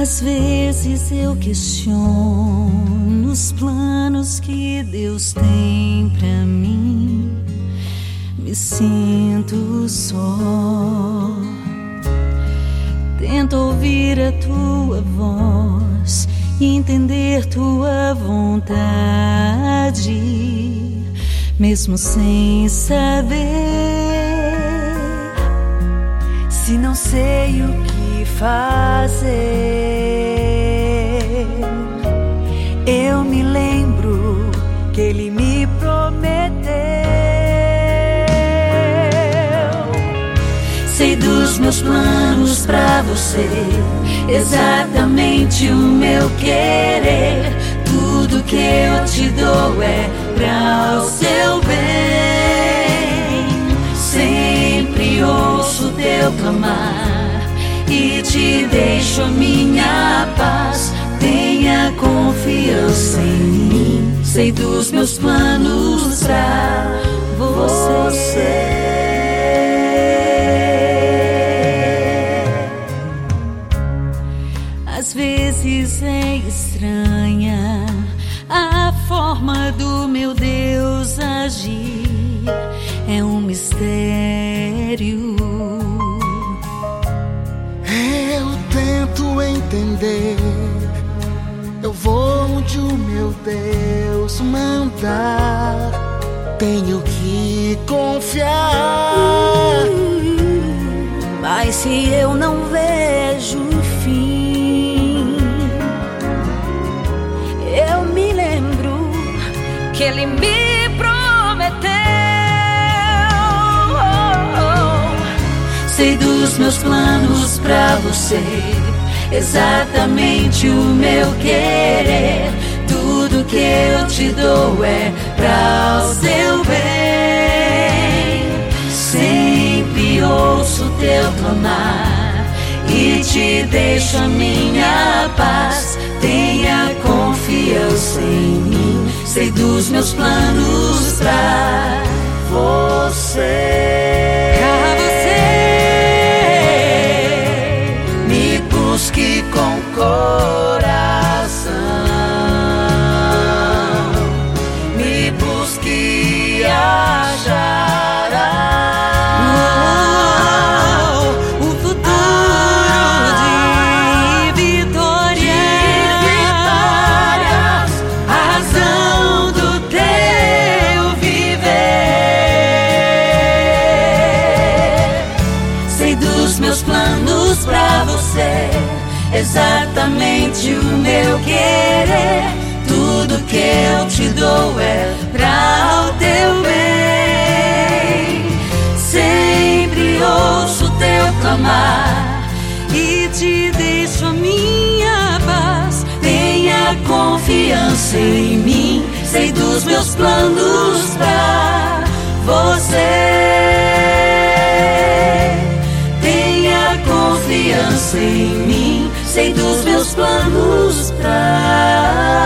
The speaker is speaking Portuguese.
Às vezes eu questiono os planos que Deus tem pra mim. Me sinto só. Tento ouvir a tua voz e entender tua vontade, mesmo sem saber. Não sei o que fazer, eu me lembro que ele me prometeu. Sei dos meus planos pra você, exatamente o meu querer. Tudo que eu te dou é pra o seu bem. Clamar e te deixo minha paz. Tenha confiança em mim. Sei dos meus planos pra você. Às vezes é estranha a forma do meu Deus entender. Eu vou onde o meu Deus mandar. Tenho que confiar. Mas se eu não vejo o fim, eu me lembro que ele me prometeu. Sei dos meus planos pra você, exatamente o meu querer. Tudo que eu te dou é pra o seu bem. Sempre ouço teu clamar e te deixo a minha paz. Tenha confiança em mim. Sei dos meus planos pra Você. Pra você, exatamente o meu querer. Tudo que eu te dou é pra o teu bem. Sempre ouço teu clamar e te deixo a minha paz. Tenha confiança em mim, sei dos meus planos pra confiança em mim, sei dos meus planos pra